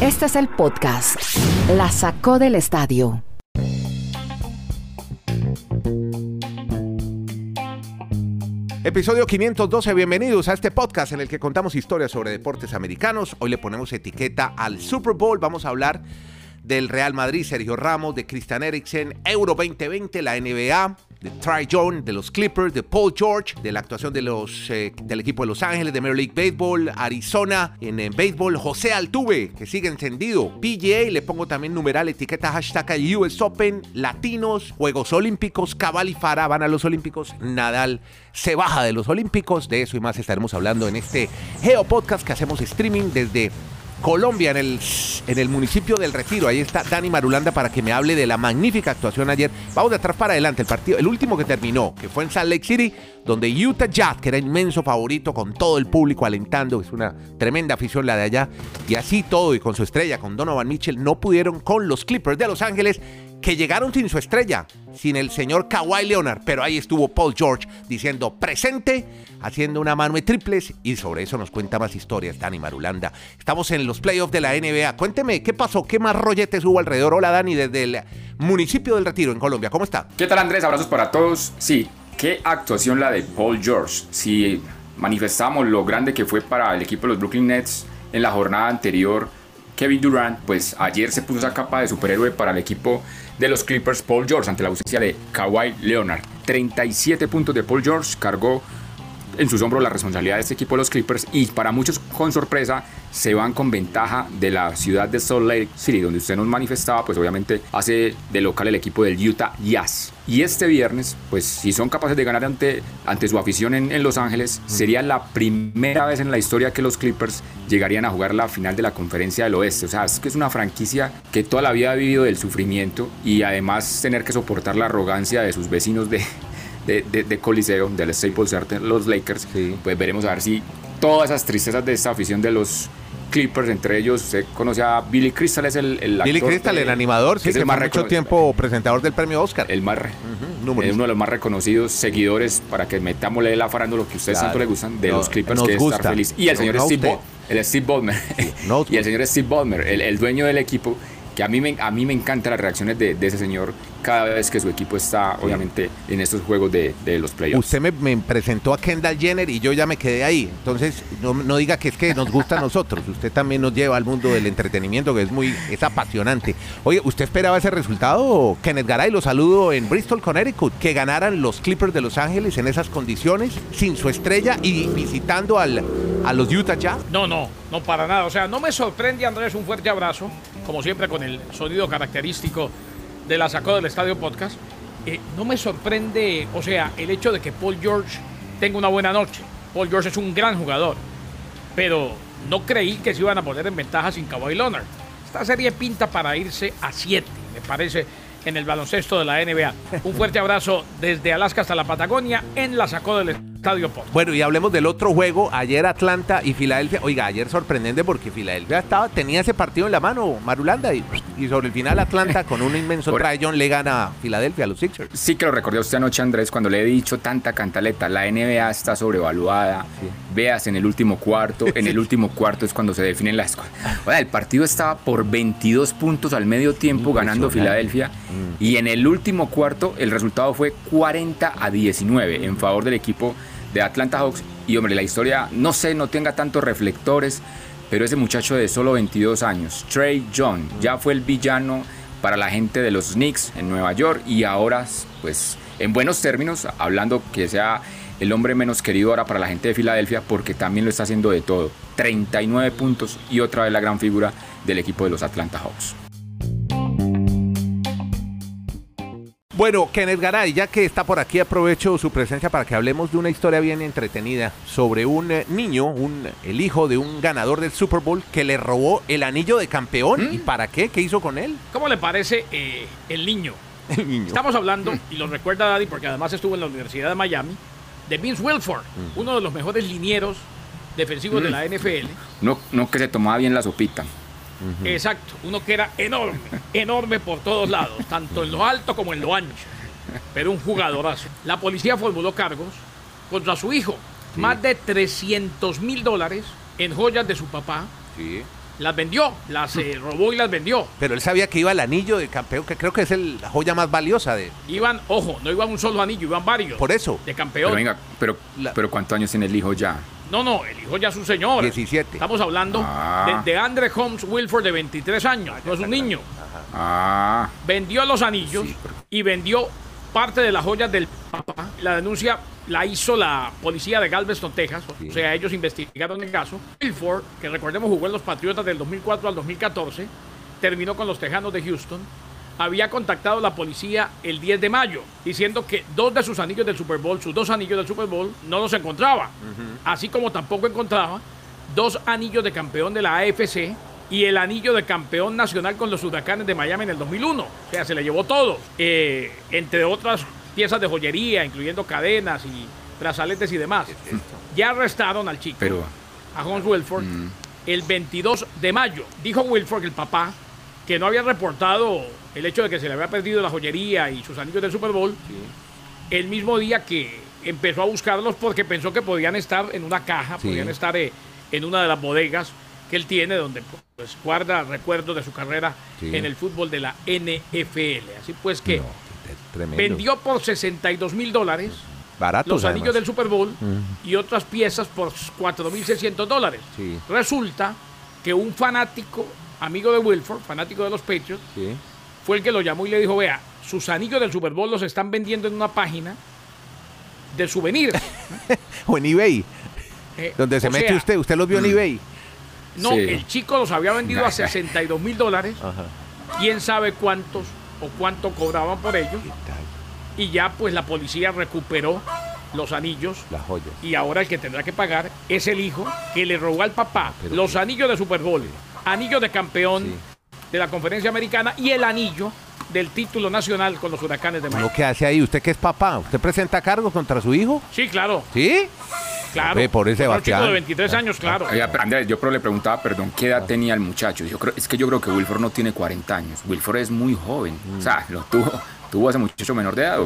Este es el podcast. La sacó del estadio. Episodio 512, bienvenidos a este podcast en el que contamos historias sobre deportes americanos. Hoy le ponemos etiqueta al Super Bowl, vamos a hablar del Real Madrid, Sergio Ramos, de Christian Eriksen, Euro 2020, la NBA, de Ty Jones, de los Clippers, de Paul George, de la actuación de los, eh, del equipo de Los Ángeles, de Major League Baseball, Arizona en, en béisbol, José Altuve, que sigue encendido, PGA, le pongo también numeral, etiqueta hashtag US Open, Latinos, Juegos Olímpicos, Cabal y Fara van a los Olímpicos, Nadal se baja de los Olímpicos, de eso y más estaremos hablando en este Geo Podcast que hacemos streaming desde Colombia, en el, en el municipio del Retiro. Ahí está Dani Marulanda para que me hable de la magnífica actuación ayer. Vamos de atrás para adelante. El partido, el último que terminó, que fue en Salt Lake City, donde Utah Jazz, que era inmenso favorito, con todo el público alentando, es una tremenda afición la de allá, y así todo, y con su estrella, con Donovan Mitchell, no pudieron con los Clippers de Los Ángeles que llegaron sin su estrella, sin el señor Kawhi Leonard, pero ahí estuvo Paul George diciendo presente, haciendo una mano de triples y sobre eso nos cuenta más historias Dani Marulanda. Estamos en los playoffs de la NBA. Cuénteme, ¿qué pasó? ¿Qué más rolletes hubo alrededor? Hola Dani, desde el municipio del Retiro en Colombia. ¿Cómo está? ¿Qué tal Andrés? Abrazos para todos. Sí, qué actuación la de Paul George. Si manifestamos lo grande que fue para el equipo de los Brooklyn Nets en la jornada anterior, Kevin Durant, pues ayer se puso esa capa de superhéroe para el equipo de los Clippers Paul George ante la ausencia de Kawhi Leonard. 37 puntos de Paul George cargó en sus hombros la responsabilidad de este equipo de los Clippers y para muchos con sorpresa se van con ventaja de la ciudad de Salt Lake City donde usted nos manifestaba pues obviamente hace de local el equipo del Utah Jazz. Y este viernes pues si son capaces de ganar ante, ante su afición en, en Los Ángeles sería la primera vez en la historia que los Clippers llegarían a jugar la final de la conferencia del oeste. O sea es que es una franquicia que toda la vida ha vivido del sufrimiento y además tener que soportar la arrogancia de sus vecinos de, de, de, de, Coliseo, del Staples Center, los Lakers, Sí. pues veremos a ver si todas esas tristezas de esta afición de los Clippers, entre ellos, usted conoce a Billy Crystal, es el, el Billy actor Crystal, de- el animador, sí, es que el más fue mucho tiempo presentador del premio Oscar. el más re- número es uno de los más reconocidos seguidores para que metámosle la farándula que a ustedes Claro. tanto le gustan de No, los Clippers nos que gusta. estar feliz y el señor Steve. Ball- el Steve y el señor Steve Ballmer el, el dueño del equipo que a mí me, a mí me encantan las reacciones de, de ese señor cada vez que su equipo está obviamente en estos juegos de, de los playoffs Usted me, me presentó a Kendall Jenner y yo ya me quedé ahí. Entonces, no, no diga que es que nos gusta a nosotros. Usted también nos lleva al mundo del entretenimiento, que es muy es apasionante. Oye, ¿usted esperaba ese resultado? Kenneth Garay, lo saludo en Bristol, Connecticut. Que ganaran los Clippers de Los Ángeles en esas condiciones, sin su estrella y visitando al, a los Utah Jazz. No, no, no para nada. O sea, no me sorprende, Andrés, un fuerte abrazo, como siempre con el sonido característico de la sacó del Estadio Podcast. Eh, no me sorprende, o sea, el hecho de que Paul George tenga una buena noche. Paul George es un gran jugador, pero no creí que se iban a poner en ventaja sin Kawhi Leonard. Esta serie pinta para irse a 7, me parece, en el baloncesto de la NBA. Un fuerte abrazo desde Alaska hasta la Patagonia en la sacó del Estadio Bueno, y hablemos del otro juego, ayer Atlanta y Filadelfia. Oiga, ayer sorprendente porque Filadelfia estaba, tenía ese partido en la mano, Marulanda, y, y sobre el final Atlanta con un inmenso John le gana a Filadelfia a los Sixers. Sí que lo recordé a usted anoche, Andrés, cuando le he dicho tanta cantaleta. La NBA está sobrevaluada. Veas en el último cuarto. En el último cuarto es cuando se definen las cosas. Oiga, el partido estaba por 22 puntos al medio tiempo ganando. Filadelfia. Y en el último cuarto el resultado fue 40 a 19 en favor del equipo de Atlanta Hawks. Y hombre, la historia, no sé, no tenga tantos reflectores. Pero ese muchacho de solo 22 años, Trey John, ya fue el villano para la gente de los Knicks en Nueva York y ahora, pues, en buenos términos, hablando que sea el hombre menos querido ahora para la gente de Filadelfia porque también lo está haciendo de todo. 39 puntos y otra vez la gran figura del equipo de los Atlanta Hawks. Bueno, Kenneth Garay, ya que está por aquí, aprovecho su presencia para que hablemos de una historia bien entretenida sobre un eh, niño, un, el hijo de un ganador del Super Bowl que le robó el anillo de campeón. ¿Y para qué? ¿Qué hizo con él? ¿Cómo le parece eh, el niño? El niño. Estamos hablando, y lo recuerda Daddy porque además estuvo en la Universidad de Miami, de Vince Wilford, uno de los mejores linieros defensivos de la NFL. No, no que se tomaba bien la sopita. Exacto, uno que era enorme, enorme por todos lados, tanto en lo alto como en lo ancho. Pero un jugadorazo. La policía formuló cargos contra su hijo. Más de 300 mil dólares en joyas de su papá. Sí. las vendió, las eh, robó y las vendió. Pero él sabía que iba el anillo de campeón, que creo que es el- la joya más valiosa de... Iban, ojo, no iban un solo anillo, iban varios. Por eso. De Pero campeón. venga, pero, La- pero ¿cuántos años tiene el hijo ya? No, no, el hijo ya es un señor. 17. Estamos hablando Ah. de, de Andre Holmes Wilford de 23 años, no es un niño. Ah, Vendió los anillos Sí, pero- y vendió parte de las joyas del papá. La denuncia la hizo la policía de Galveston, Texas. Sí. O sea, ellos investigaron el caso. Wilford, que recordemos jugó en los Patriotas del 2004 al 2014, terminó con los Tejanos de Houston. Había contactado a la policía el 10 de mayo diciendo que dos de sus anillos del Super Bowl, sus dos anillos del Super Bowl, no los encontraba. Así como tampoco encontraba dos anillos de campeón de la AFC y el anillo de campeón nacional con los huracanes de Miami en el 2001. O sea, se le llevó todo, eh, entre otras piezas de joyería, incluyendo cadenas y brazaletes y demás. Ya arrestaron al chico, pero a Holmes Wilford, Mm. el 22 de mayo. Dijo Wilford, el papá, que no había reportado el hecho de que se le había perdido la joyería y sus anillos del Super Bowl el mismo día que empezó a buscarlos porque pensó que podían estar en una caja, Sí. podían estar eh, en una de las bodegas que él tiene donde pues guarda recuerdos de su carrera Sí. en el fútbol de la NFL. Así pues que No, vendió por 62 mil dólares Baratos, los anillos además. del Super Bowl y otras piezas por 4.600 dólares. Resulta que un fanático, amigo de Wilford, fanático de los Patriots, Sí. fue el que lo llamó y le dijo, vea, sus anillos del Super Bowl los están vendiendo en una página de souvenirs. O en eBay, Eh, donde se mete sea, usted. ¿Usted los vio en eBay? No, Sí. el chico los había vendido a 62 mil dólares. Ajá. ¿Quién sabe cuántos o cuánto cobraban por ellos? Y ya pues la policía recuperó los anillos Las joyas. y ahora el que tendrá que pagar es el hijo que le robó al papá Pero los qué- anillos de Super Bowl, anillos de campeón Sí. de la conferencia americana y el anillo del título nacional con los huracanes de Miami. ¿Uno qué hace ahí? ¿Usted qué es papá? ¿Usted presenta cargos contra su hijo? Sí, claro, ¿Sí? claro. Por ese un chico de 23 años, claro. Andrés, yo pero le preguntaba, perdón, ¿qué edad tenía el muchacho? Yo creo, es que yo creo que Wilford no tiene 40 años. Wilford es muy joven. O sea, lo tuvo, tuvo a ese muchacho menor de edad.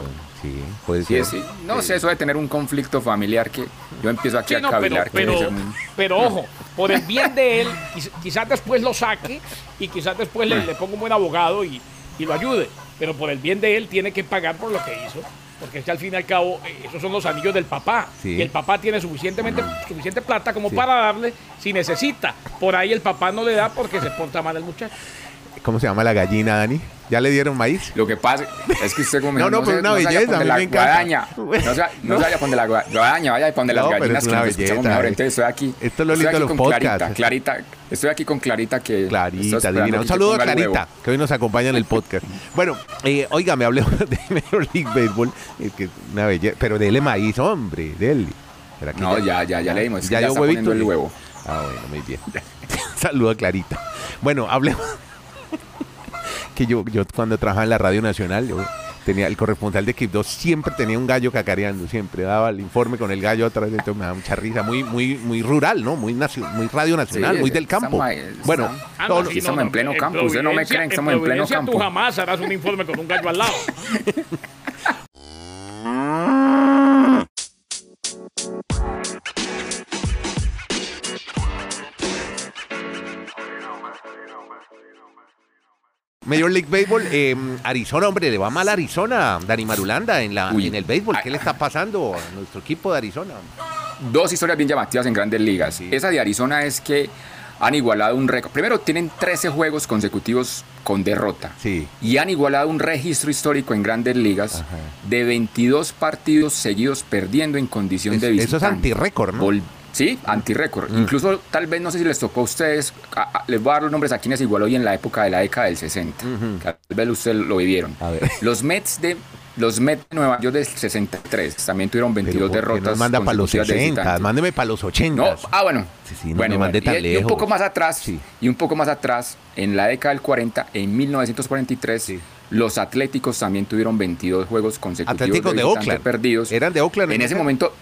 Sí, puede ser. sí. No sé, eso de tener un conflicto familiar que yo empiezo aquí Sí, a no, pero, cavilar. que pero, muy- pero ojo, por el bien de él, quiz- quizás después lo saque y quizás después le, le ponga un buen abogado y, y lo ayude. Pero por el bien de él tiene que pagar por lo que hizo. Porque es que al fin y al cabo, eh, esos son los anillos del papá. Sí. Y el papá tiene suficientemente, suficiente plata como Sí. para darle si necesita. Por ahí el papá no le da porque se porta mal el muchacho. ¿Cómo se llama la gallina, Dani? ¿Ya le dieron maíz? Lo que pasa es que usted como No, no, pero se- una belleza, a mí la me encanta. guadaña. No vaya por de la gua- guadaña, vaya donde las gallinas es que escuchamos mejor. eh. Entonces estoy aquí. Esto es lo lindo de aquí los con podcasts. Clarita, Clarita, estoy aquí con Clarita que Clarita, divina. Un saludo a Clarita, que hoy nos acompaña en el podcast. Bueno, eh, oiga, me hablé de Major League Baseball, eh, que una belleza, pero dele maíz, hombre, dele. ¿Será que No, ya, ya, ya le dimos. es que Ya está huevito. el huevo. Ah, bueno, muy bien. Saludo a Clarita. Bueno, hablemos. Que yo, yo cuando trabajaba en la Radio Nacional, yo tenía el corresponsal de Equipo 2 siempre tenía un gallo cacareando, siempre daba el informe con el gallo atrás, entonces me daba mucha risa, muy, muy, muy rural, ¿no? Muy, nacio- muy Radio Nacional, Sí, muy del campo. estamos Bueno, estamos- Ah, todo no, lo- aquí estamos en pleno campo, ustedes no me Providencia- creen que estamos en pleno Providencia campo. Tú jamás harás un informe con un gallo al lado. Major League Baseball, eh, Arizona, hombre, le va mal a Arizona, Dani Marulanda, en, la, Uy. en el béisbol. ¿Qué le está pasando a nuestro equipo de Arizona? Dos historias bien llamativas en grandes ligas. Esa de Arizona es que han igualado un récord. Primero, tienen 13 juegos consecutivos con derrota. Sí. Y han igualado un registro histórico en grandes ligas Ajá. de 22 partidos seguidos perdiendo en condición Es- de eso es visitante. antirrécord, ¿no? Vol- Sí, antirrécord. Mm. Incluso tal vez no sé si les tocó a ustedes, a- a- les voy a dar los nombres a quienes igualó y en la época de la década del 60. Ujú. Tal vez ustedes lo vivieron. A ver. Los Mets de los Mets de Nueva York del 63 también tuvieron 22 Pero, ¿por qué derrotas. manda para los consecutivas de 60, visitantes. mándeme para los 80. No, ah, bueno. Sí, sí, no bueno, bueno, tan y, y un lejos. poco más atrás, Sí. y un poco más atrás, en la década del 40, en 1943, Sí. los Atléticos también tuvieron 22 juegos consecutivos Atléticos de Oakland. perdidos. Eran de Oakland. En ese momento,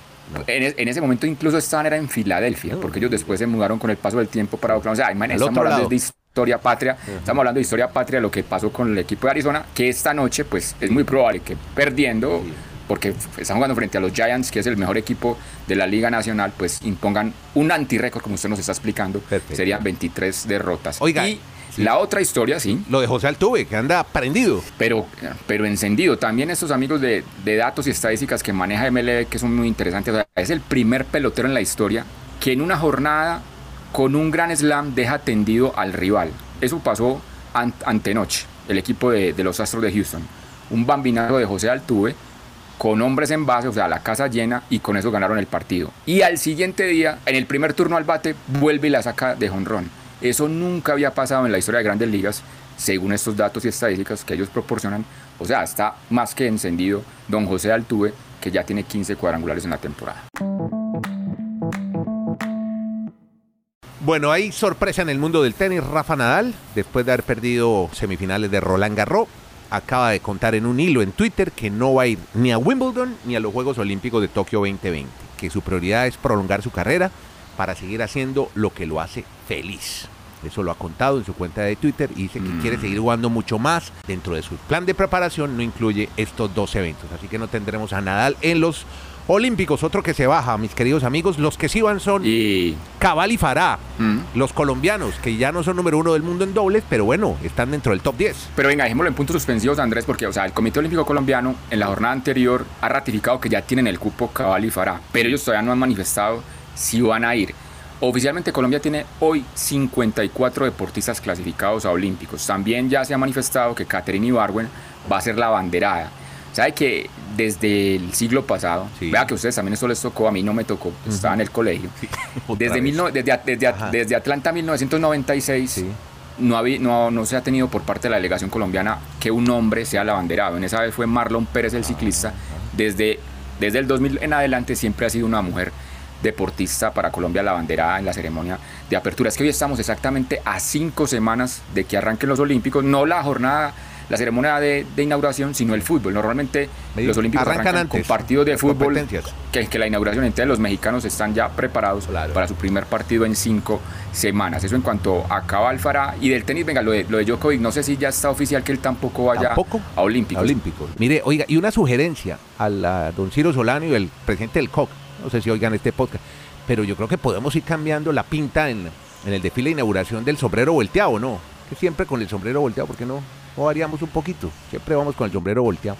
en, en ese momento incluso estaban era en Filadelfia, porque ellos después se mudaron con el paso del tiempo para Oakland. O sea, Al estamos hablando lado. de historia patria, estamos hablando de historia patria, lo que pasó con el equipo de Arizona, que esta noche, pues, es muy probable que perdiendo porque están jugando frente a los Giants, que es el mejor equipo de la Liga Nacional, pues impongan un antirécord, como usted nos está explicando. Perfecto. Serían 23 derrotas. Oiga, y sí. la otra historia, sí, Lo de José Altuve, que anda prendido. pero, pero encendido. También estos amigos de, de datos y estadísticas que maneja MLB, que son muy interesantes. O sea, es el primer pelotero en la historia que en una jornada con un gran slam deja tendido al rival. Eso pasó an- antenoche, el equipo de, de los Astros de Houston. Un bambinazo de José Altuve con hombres en base, o sea, la casa llena, y con eso ganaron el partido. Y al siguiente día, en el primer turno al bate, vuelve y la saca de jonrón. Eso nunca había pasado en la historia de grandes ligas, según estos datos y estadísticas que ellos proporcionan. O sea, está más que encendido don José Altuve, que ya tiene 15 cuadrangulares en la temporada. Bueno, hay sorpresa en el mundo del tenis. Rafa Nadal, después de haber perdido semifinales de Roland Garros, acaba de contar en un hilo en Twitter que no va a ir ni a Wimbledon ni a los Juegos Olímpicos de Tokio 2020, que su prioridad es prolongar su carrera para seguir haciendo lo que lo hace feliz. Eso lo ha contado en su cuenta de Twitter y dice que Mm. quiere seguir jugando mucho más. Dentro de su plan de preparación no incluye estos dos eventos. Así que no tendremos a Nadal en los Olímpicos. Otro que se baja, mis queridos amigos. Los que sí van son Y Cabal y Fará. mm, Los colombianos, que ya no son número uno del mundo en dobles, pero bueno, están dentro del top 10. Pero venga, dejémoslo en puntos suspensivos, Andrés, porque o sea, el Comité Olímpico Colombiano en la jornada anterior ha ratificado que ya tienen el cupo Cabal y Fará, pero ellos todavía no han manifestado si van a ir. Oficialmente Colombia tiene hoy 54 deportistas clasificados a Olímpicos. También ya se ha manifestado que Caterina Ibarwen va a ser la banderada. ¿Sabe que desde el siglo pasado, Sí. vea que a ustedes también eso les tocó, a mí no me tocó, estaba en el colegio, Otra desde, mil no- desde, desde- desde Atlanta 1996 Sí. no, habí- no, no se ha tenido por parte de la delegación colombiana que un hombre sea el abanderado. En esa vez fue Marlon Pérez el ciclista. Desde, desde el 2000 en adelante siempre ha sido una mujer deportista para Colombia la banderada en la ceremonia de apertura. Es que hoy estamos exactamente a cinco semanas de que arranquen los Olímpicos, no la jornada, la ceremonia de, de inauguración, sino el fútbol. Normalmente los Olímpicos arrancan arrancan, antes, con partidos de fútbol, que, que la inauguración, entonces los mexicanos están ya preparados Claro. para su primer partido en cinco semanas. Eso en cuanto a Cabal Farah y del tenis, venga, lo de, lo de Djokovic, no sé si ya está oficial que él tampoco vaya ¿Tampoco? a Olímpicos. Olímpicos. Mire, oiga, y una sugerencia a la don Ciro Solano y el presidente del COC. No sé si oigan este podcast, pero yo creo que podemos ir cambiando la pinta en, en el desfile de inauguración del sombrero volteado, ¿no? Que siempre con el sombrero volteado, ¿por qué no? No variamos un poquito. Siempre vamos con el sombrero volteado.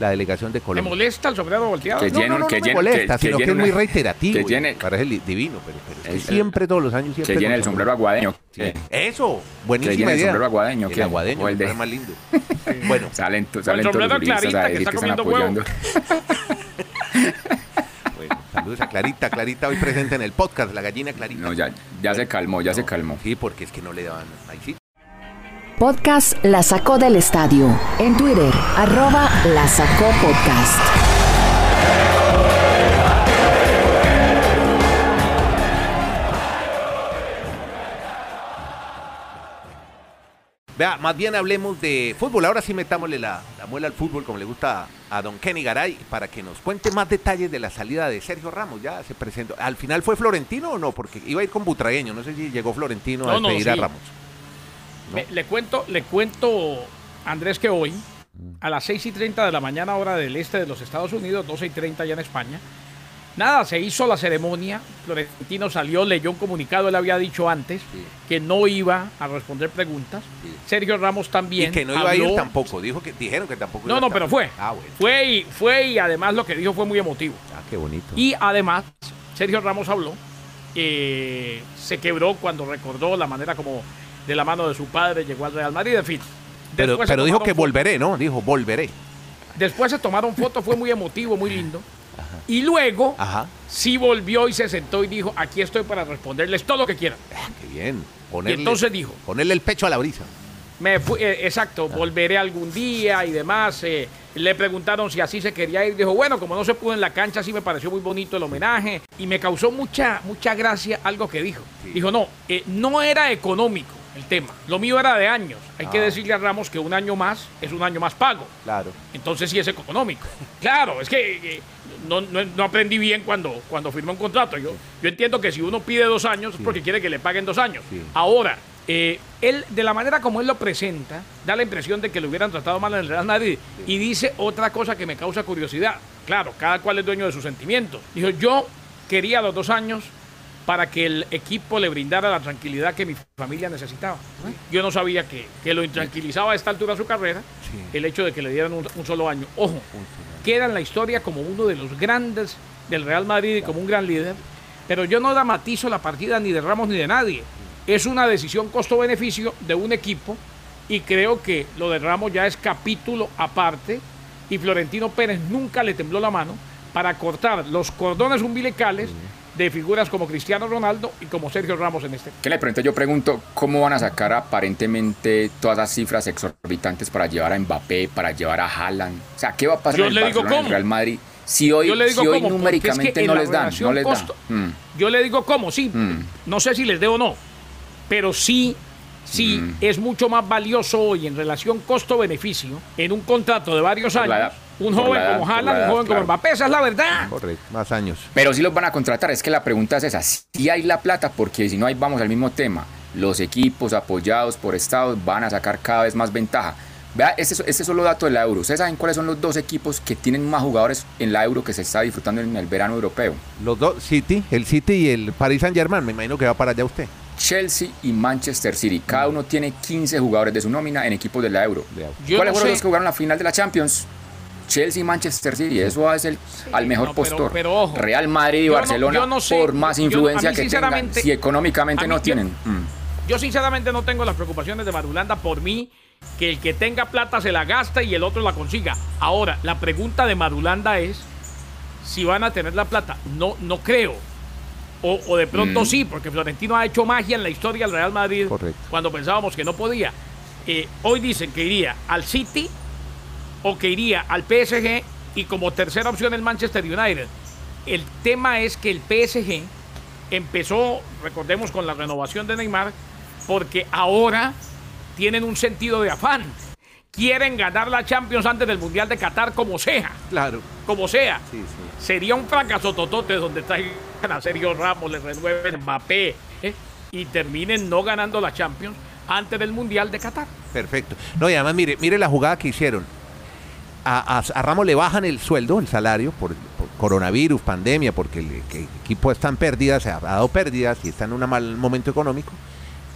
La delegación de ¿Le Colombia. molesta el sombrero volteado? Que No, lleno- no, no, que no me molesta, que- que sino que, es muy reiterativo. que llene- parece divino, pero, pero es que El- siempre, todos los años, siempre. Que llene el sombrero aguadeño. Sí. que Eso, que buenísima el idea. sombrero aguadeño. El que- aguadeño, o el de- más lindo. bueno, Salen, el salen todos los sombrero Clarita, que está que están comiendo apoyando. saludos a Clarita. Clarita hoy presente en el podcast, la gallina Clarita. No, ya, ya se calmó, ya se calmó. Sí, porque es que no le daban. Ahí sí. Podcast La Sacó del Estadio. En Twitter, arroba La Sacó Podcast. Vea, más bien hablemos de fútbol. Ahora sí metámosle la, la muela al fútbol, como le gusta a, a don Kenny Garay, para que nos cuente más detalles de la salida de Sergio Ramos. Ya se presentó. ¿Al final fue Florentino o no? Porque iba a ir con Butragueño. No sé si llegó Florentino a No, no, despedir a sí. Ramos. Me- le cuento, le cuento, Andrés, que hoy, a las 6 y 30 de la mañana, hora del este de los Estados Unidos, 12 y 30 ya en España, nada, se hizo la ceremonia. Florentino salió, leyó un comunicado, él había dicho antes Sí. que no iba a responder preguntas. Sí. Sergio Ramos también. y que no iba a ir tampoco. Dijo que, dijeron que tampoco No, iba a no, estar. pero fue. Ah, bueno. Fue y, fue y además lo que dijo fue muy emotivo. Ah, qué bonito. Y además, Sergio Ramos habló, eh, se quebró cuando recordó la manera como de la mano de su padre llegó al Real Madrid, en fin. pero dijo que volveré, ¿no? Dijo, volveré. Después se tomaron fotos, fue muy emotivo, muy lindo. Y luego Ajá. sí volvió y se sentó y dijo, aquí estoy para responderles todo lo que quieran. Ah, qué bien. Ponerle, entonces dijo- Ponerle el pecho a la brisa. Me fui, eh, exacto, volveré algún día y demás. eh, le preguntaron si así se quería ir. Dijo, bueno, como no se pudo en la cancha, sí me pareció muy bonito el homenaje. Y me causó mucha, mucha gracia algo que dijo. Sí. Dijo, no, eh, no era económico el tema. Lo mío era de años. Hay que Ah. decirle a Ramos que un año más es un año más pago. Claro. Entonces sí es económico. Claro, es que eh, no, no- no aprendí bien cuando, cuando firmé un contrato. Yo, yo entiendo que si uno pide dos años es porque quiere que le paguen dos años. Sí. Ahora, eh, él, de la manera como él lo presenta, da la impresión de que lo hubieran tratado mal en el Real Madrid. Y dice otra cosa que me causa curiosidad. claro, cada cual es dueño de sus sentimientos. Dijo, yo quería los dos años para que el equipo le brindara la tranquilidad que mi familia necesitaba. Yo no sabía que, que lo intranquilizaba a esta altura de su carrera el hecho de que le dieran un, un solo año. Ojo, queda en la historia como uno de los grandes del Real Madrid y como un gran líder, pero yo no dramatizo la partida ni de Ramos ni de nadie. Es una decisión costo-beneficio de un equipo y creo que lo de Ramos ya es capítulo aparte y Florentino Pérez nunca le tembló la mano para cortar los cordones umbilicales de figuras como Cristiano Ronaldo y como Sergio Ramos en este. ¿Qué le pregunto? Yo pregunto, ¿cómo van a sacar aparentemente todas las cifras exorbitantes para llevar a Mbappé, para llevar a Haaland? O sea, ¿qué va a pasar Yo en el le digo en. Real Madrid? Si hoy, Yo le digo si hoy cómo, porque es numéricamente que no les dan, no les costo- dan. Mm. Yo le digo cómo, sí. Mm. No sé si les dé o no, pero sí, sí Mm. es mucho más valioso hoy en relación costo-beneficio en un contrato de varios la años. Un joven la como Haaland, un joven como. Mbappé, esa es la verdad. Correcto, más años. Pero sí los van a contratar. Es que la pregunta es esa. Si hay la plata, porque si no, ahí vamos al mismo tema. Los equipos apoyados por estados van a sacar cada vez más ventaja. Vea, este, es- este es solo dato de la Euro. ¿Ustedes saben cuáles son los dos equipos que tienen más jugadores en la Euro que se está disfrutando en el verano europeo? Los dos, City, el City y el Paris Saint Germain, me imagino que va para allá usted. Chelsea y Manchester City. Cada uno tiene 15 jugadores de su nómina en equipos de la Euro. Yo ¿Cuáles no fueron sé. los que jugaron la final de la Champions? Chelsea y Manchester City. Eso es el al mejor no, pero- postor. pero ojo, Real Madrid y no- Barcelona, yo no sé, por más influencia que tengan, si económicamente no yo- tienen. mm. Yo sinceramente no tengo las preocupaciones de Marulanda por mí, que el que tenga plata se la gasta y el otro la consiga. Ahora, la pregunta de Marulanda es si van a tener la plata. No, no creo. O, o de pronto Mm. sí, porque Florentino ha hecho magia en la historia del Real Madrid Correcto. cuando pensábamos que no podía. Eh, hoy dicen que iría al City o que iría al PSG y como tercera opción el Manchester United. El tema es que el PSG empezó, recordemos, con la renovación de Neymar, porque ahora tienen un sentido de afán. Quieren ganar la Champions antes del Mundial de Qatar como sea, Claro. como sea. Sí, sí. Sería un fracaso totote donde traigan a Sergio Ramos, le renueven Mbappé ¿eh? y terminen no ganando la Champions antes del Mundial de Qatar. Perfecto. No, y además, mire, mire la jugada que hicieron. A, a- a Ramos le bajan el sueldo, el salario, por, por coronavirus, pandemia, porque el, equipo está en pérdidas, se ha dado pérdidas y está en un mal momento económico.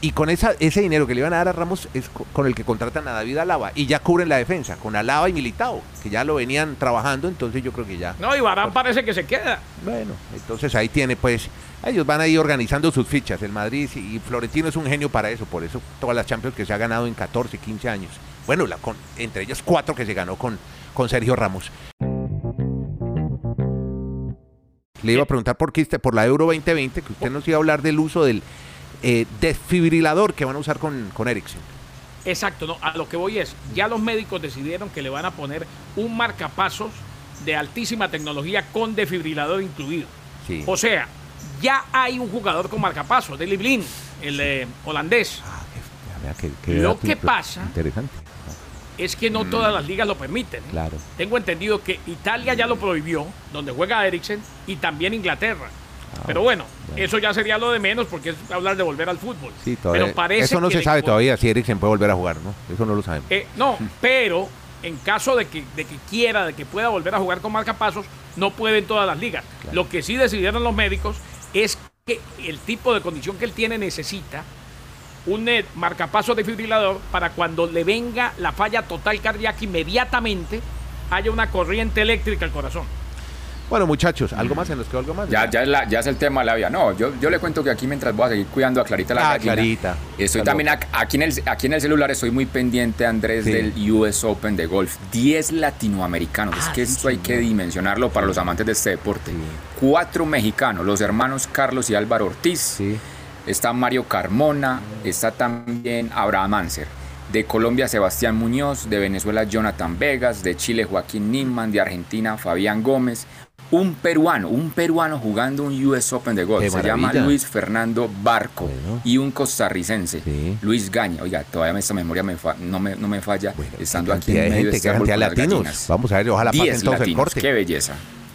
Y con esa, ese dinero que le iban a dar a Ramos es co- con el que contratan a David Alaba. Y ya cubren la defensa, con Alaba y Militao, que ya lo venían trabajando, entonces yo creo que ya. No, y Barán parece que se queda. Bueno, entonces ahí tiene, pues, ellos van a ir organizando sus fichas. El Madrid y Florentino es un genio para eso, por eso todas las Champions que se ha ganado en 14, 15 años. Bueno, la, con, entre ellas cuatro que se ganó con, con Sergio Ramos. Le iba a preguntar por qué, por la Euro 2020, que usted nos iba a hablar del uso del eh, desfibrilador que van a usar con, con Ericsson. Exacto, no, a lo que voy es, ya los médicos decidieron que le van a poner un marcapasos de altísima tecnología con desfibrilador incluido. Sí. O sea, ya hay un jugador con marcapasos, Deli Blin, el eh, holandés. Ah, qué- qué- qué Lo que pasa- Interesante. Es que no todas las ligas lo permiten. Mm. Claro. Tengo entendido que Italia ya lo prohibió, donde juega Eriksen, y también Inglaterra. Ah, Pero bueno, bueno. eso ya sería lo de menos porque es hablar de volver al fútbol. Sí, todavía- Pero parece eso no que se sabe todavía si Eriksen puede volver a jugar, ¿no? Eso no lo sabemos. Eh, no, pero en caso de que, de que quiera, de que pueda volver a jugar con marcapasos, no puede en todas las ligas. Lo que sí decidieron los médicos es que el tipo de condición que él tiene necesita un eh, marcapaso desfibrilador para cuando le venga la falla total cardíaca inmediatamente haya una corriente eléctrica al corazón. Bueno, muchachos, ¿algo más? ¿Se nos quedó algo más? Ya, ya, es la- ya es el tema de la vida. No, yo, yo le cuento que aquí mientras voy a seguir cuidando a Clarita la Ah, gallina, Clarita. Estoy también aquí en, el, aquí en el celular, estoy muy pendiente, Andrés, Sí. del US Open de golf. 10 latinoamericanos. es Ah, que sí, esto hay que dimensionarlo para los amantes de este deporte. Sí. Cuatro mexicanos, los hermanos Carlos y Álvaro Ortiz. Sí. Está Mario Carmona, está también Abraham Anser. De Colombia, Sebastián Muñoz. De Venezuela, Jonathan Vegas. De Chile, Joaquín Niman. De Argentina, Fabián Gómez. Un peruano, un peruano jugando un US Open de golf. Qué Se llama. Luis Fernando Barco. Bueno. Y un costarricense, Sí. Luis Gaña. Oiga, todavía esta memoria me fa- no, me, no me falla. Bueno, estando aquí en medio de gente, este de latinos. gallinas. Vamos a ver, ojalá pasen 10 todos el corte. Qué belleza.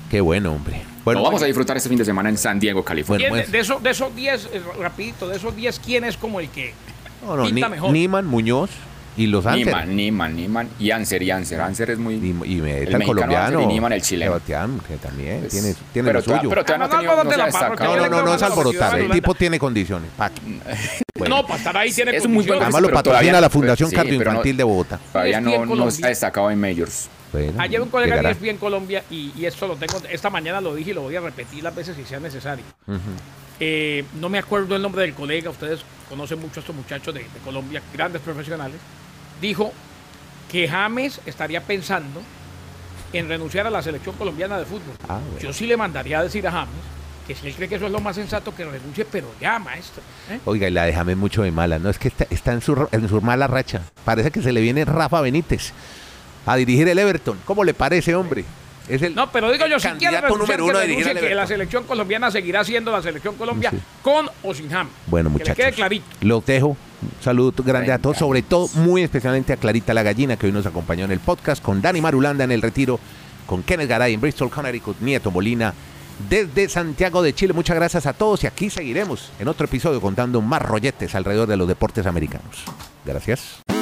Qué bueno, hombre. Bueno, vamos a disfrutar este fin de semana en San Diego, California. Bueno, ¿Quién de- esos, de esos 10, eh, rapidito, de esos 10, ¿quién es como el que no, no, pinta Ni- mejor? Niman, Muñoz, Y los Anser. Niman, Niman, Niman y Anser, y Anser. Anser es muy... Y, y meta el el, colombiano. Anser y Niman el chileno. Sebastián, que también Pues, tiene, tiene pero lo suyo. pero todavía no, Ah, tenido- no, no se ha parroquia, destacado. no, no, no, no es alborotar. El tipo tiene condiciones. Bueno, No, para estar ahí tiene Es un muy buen condiciones. además lo patrocina la Fundación Cardioinfantil no- de Bogotá. Todavía no, no ha destacado en Majors. Bueno, Ayer un colega llegará. de ESPN Colombia, y, y esto lo tengo, esta mañana lo dije y lo voy a repetir las veces que sea necesario. Eh, no me acuerdo el nombre del colega, ustedes conocen mucho a estos muchachos de, de Colombia, grandes profesionales. Dijo que James estaría pensando en renunciar a la selección colombiana de fútbol. Ah, bueno. Yo sí le mandaría a decir a James que si él cree que eso es lo más sensato, que renuncie, pero ya, maestro. ¿eh? Oiga, y la déjame mucho de mala. No es que está, está en, su, en su mala racha. Parece que se le viene Rafa Benítez a dirigir el Everton. ¿Cómo le parece, hombre? Es el No, pero digo yo, si quiere candidato renunciar, número que uno renuncie, al que la selección colombiana seguirá siendo la selección Colombia Sí. con o sin James. Bueno, Que muchachos. le quede clarito. Los dejo. Un saludo grande a todos, sobre todo muy especialmente a Clarita la Gallina, que hoy nos acompañó en el podcast, con Dani Marulanda en el retiro, con Kenneth Garay en Bristol, Connecticut, Nieto Molina desde Santiago de Chile. Muchas gracias a todos y aquí seguiremos en otro episodio contando más rolletes alrededor de los deportes americanos. Gracias.